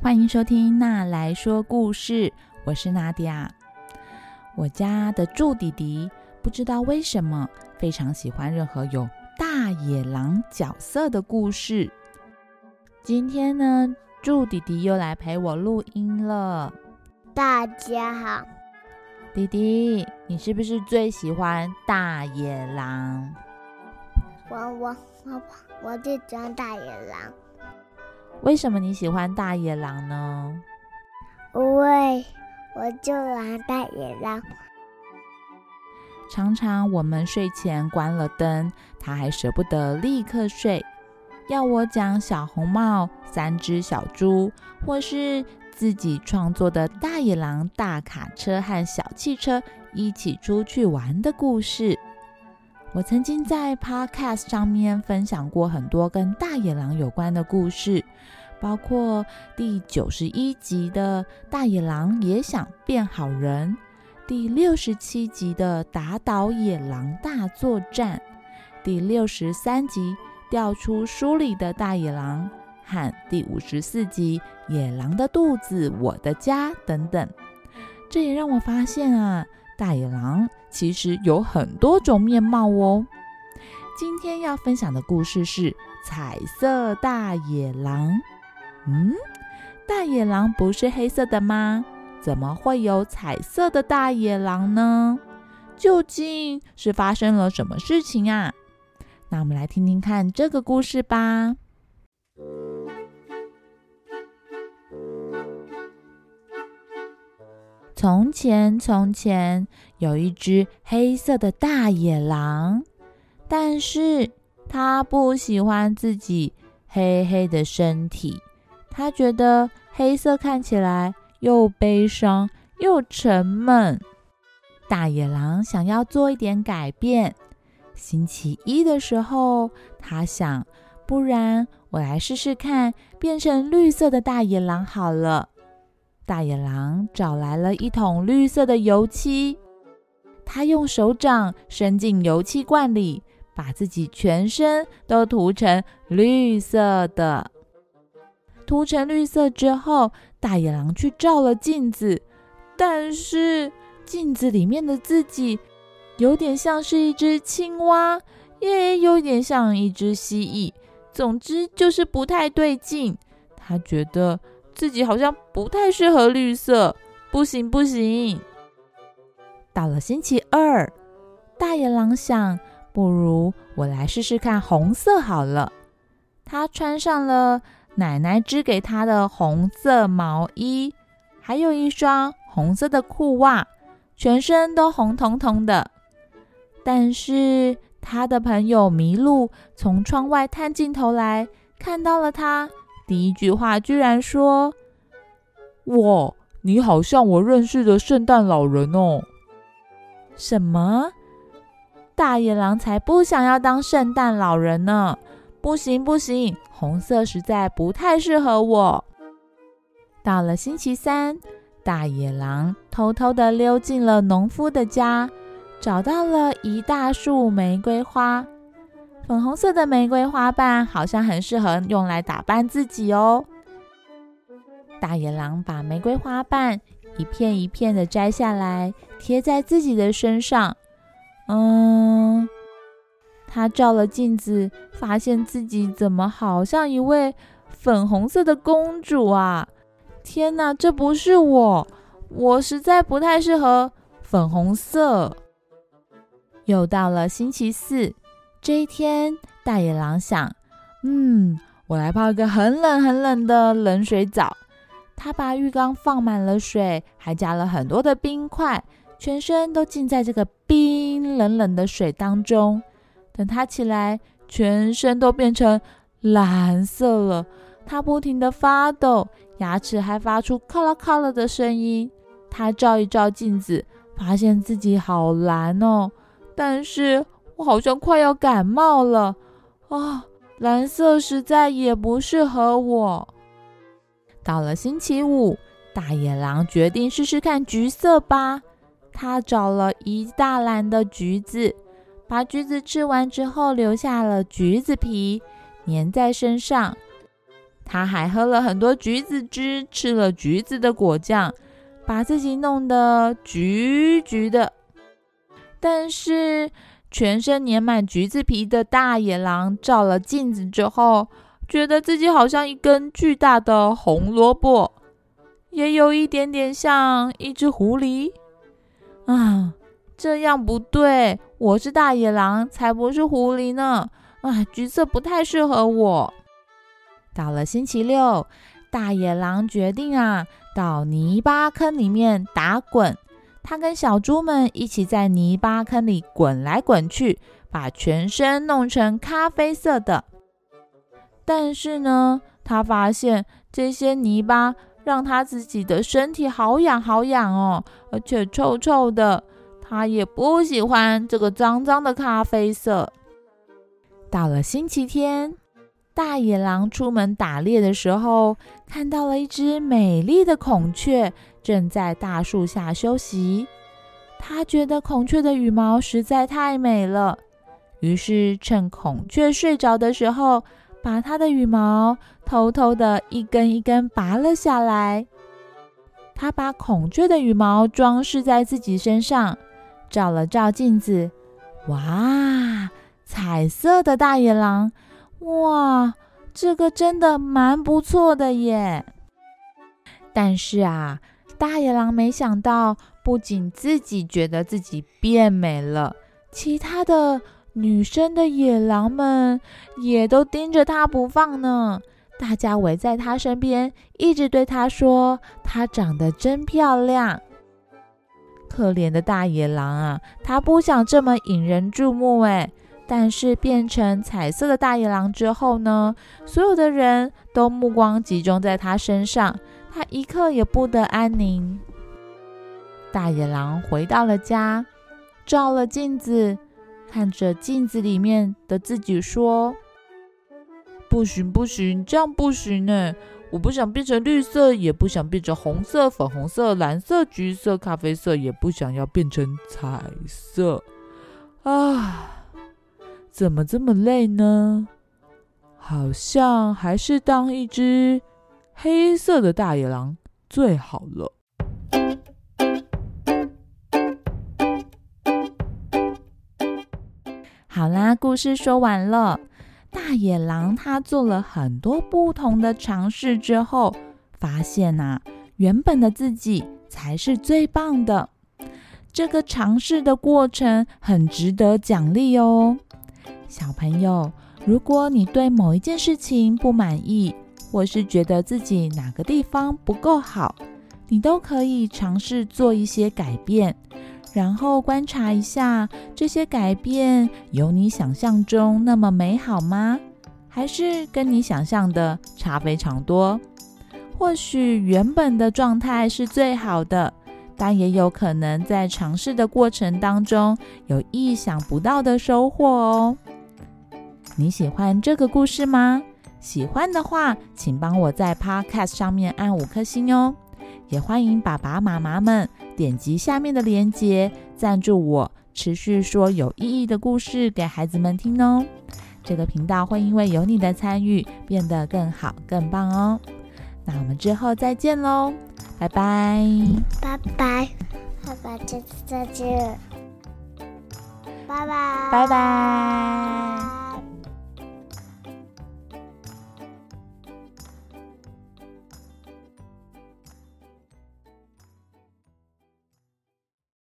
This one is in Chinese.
欢迎收听娜来说故事，我是娜迪亚。我家的祝弟弟不知道为什么非常喜欢任何有大野狼角色的故事。今天呢，祝弟弟又来陪我录音了。大家好，弟弟，你是不是最喜欢大野狼？我我我我最喜欢大野狼。为什么你喜欢大野狼呢？因为我就玩大野狼。常常我们睡前关了灯，他还舍不得立刻睡，要我讲小红帽、三只小猪，或是自己创作的大野狼、大卡车和小汽车一起出去玩的故事。我曾经在 Podcast 上面分享过很多跟大野狼有关的故事，包括第九十一集的《大野狼也想变好人》，第六十七集的《打倒野狼大作战》，第六十三集《掉出书里的大野狼》和第五十四集《野狼的肚子，我的家》等等。这也让我发现啊。大野狼其实有很多种面貌哦。今天要分享的故事是彩色大野狼。嗯，大野狼不是黑色的吗？怎么会有彩色的大野狼呢？究竟是发生了什么事情啊？那我们来听听看这个故事吧。从前，从前有一只黑色的大野狼，但是它不喜欢自己黑黑的身体，它觉得黑色看起来又悲伤又沉闷。大野狼想要做一点改变。星期一的时候，他想，不然我来试试看，变成绿色的大野狼好了。大野狼找来了一桶绿色的油漆，他用手掌伸进油漆罐里，把自己全身都涂成绿色的。涂成绿色之后，大野狼去照了镜子，但是镜子里面的自己有点像是一只青蛙，也有点像一只蜥蜴，总之就是不太对劲。他觉得。自己好像不太适合绿色，不行。不行。到了星期二，大野狼想，不如我来试试看红色好了。他穿上了奶奶织给他的红色毛衣，还有一双红色的裤袜，全身都红彤彤的。但是他的朋友麋鹿从窗外探进头来，看到了他。第一句话居然说：“哇，你好像我认识的圣诞老人哦！”什么？大野狼才不想要当圣诞老人呢！不行不行，红色实在不太适合我。到了星期三，大野狼偷偷的溜进了农夫的家，找到了一大束玫瑰花。粉红色的玫瑰花瓣好像很适合用来打扮自己哦。大野狼把玫瑰花瓣一片一片的摘下来，贴在自己的身上。嗯，他照了镜子，发现自己怎么好像一位粉红色的公主啊！天哪，这不是我，我实在不太适合粉红色。又到了星期四。这一天，大野狼想：“嗯，我来泡一个很冷很冷的冷水澡。”他把浴缸放满了水，还加了很多的冰块，全身都浸在这个冰冷冷的水当中。等他起来，全身都变成蓝色了。他不停的发抖，牙齿还发出咔啦咔啦的声音。他照一照镜子，发现自己好蓝哦，但是。我好像快要感冒了啊！蓝色实在也不适合我。到了星期五，大野狼决定试试看橘色吧。他找了一大篮的橘子，把橘子吃完之后，留下了橘子皮粘在身上。他还喝了很多橘子汁，吃了橘子的果酱，把自己弄得橘橘的。但是，全身粘满橘子皮的大野狼照了镜子之后，觉得自己好像一根巨大的红萝卜，也有一点点像一只狐狸。啊，这样不对！我是大野狼，才不是狐狸呢！啊，橘色不太适合我。到了星期六，大野狼决定啊，到泥巴坑里面打滚。他跟小猪们一起在泥巴坑里滚来滚去，把全身弄成咖啡色的。但是呢，他发现这些泥巴让他自己的身体好痒好痒哦，而且臭臭的。他也不喜欢这个脏脏的咖啡色。到了星期天。大野狼出门打猎的时候，看到了一只美丽的孔雀正在大树下休息。他觉得孔雀的羽毛实在太美了，于是趁孔雀睡着的时候，把它的羽毛偷偷的一根一根拔了下来。他把孔雀的羽毛装饰在自己身上，照了照镜子，哇，彩色的大野狼！哇，这个真的蛮不错的耶！但是啊，大野狼没想到，不仅自己觉得自己变美了，其他的女生的野狼们也都盯着他不放呢。大家围在他身边，一直对他说：“她长得真漂亮。”可怜的大野狼啊，他不想这么引人注目哎。但是变成彩色的大野狼之后呢？所有的人都目光集中在他身上，他一刻也不得安宁。大野狼回到了家，照了镜子，看着镜子里面的自己说：“不行不行，这样不行呢！我不想变成绿色，也不想变成红色、粉红色、蓝色、橘色、咖啡色，也不想要变成彩色啊！”怎么这么累呢？好像还是当一只黑色的大野狼最好了。好啦，故事说完了。大野狼他做了很多不同的尝试之后，发现呐，原本的自己才是最棒的。这个尝试的过程很值得奖励哦。小朋友，如果你对某一件事情不满意，或是觉得自己哪个地方不够好，你都可以尝试做一些改变，然后观察一下这些改变有你想象中那么美好吗？还是跟你想象的差非常多？或许原本的状态是最好的，但也有可能在尝试的过程当中有意想不到的收获哦。你喜欢这个故事吗？喜欢的话，请帮我在 Podcast 上面按五颗星哦。也欢迎爸爸妈妈们点击下面的链接赞助我，持续说有意义的故事给孩子们听哦。这个频道会因为有你的参与变得更好、更棒哦。那我们之后再见喽，拜拜！拜拜！爸爸，下次再见！拜拜！拜拜！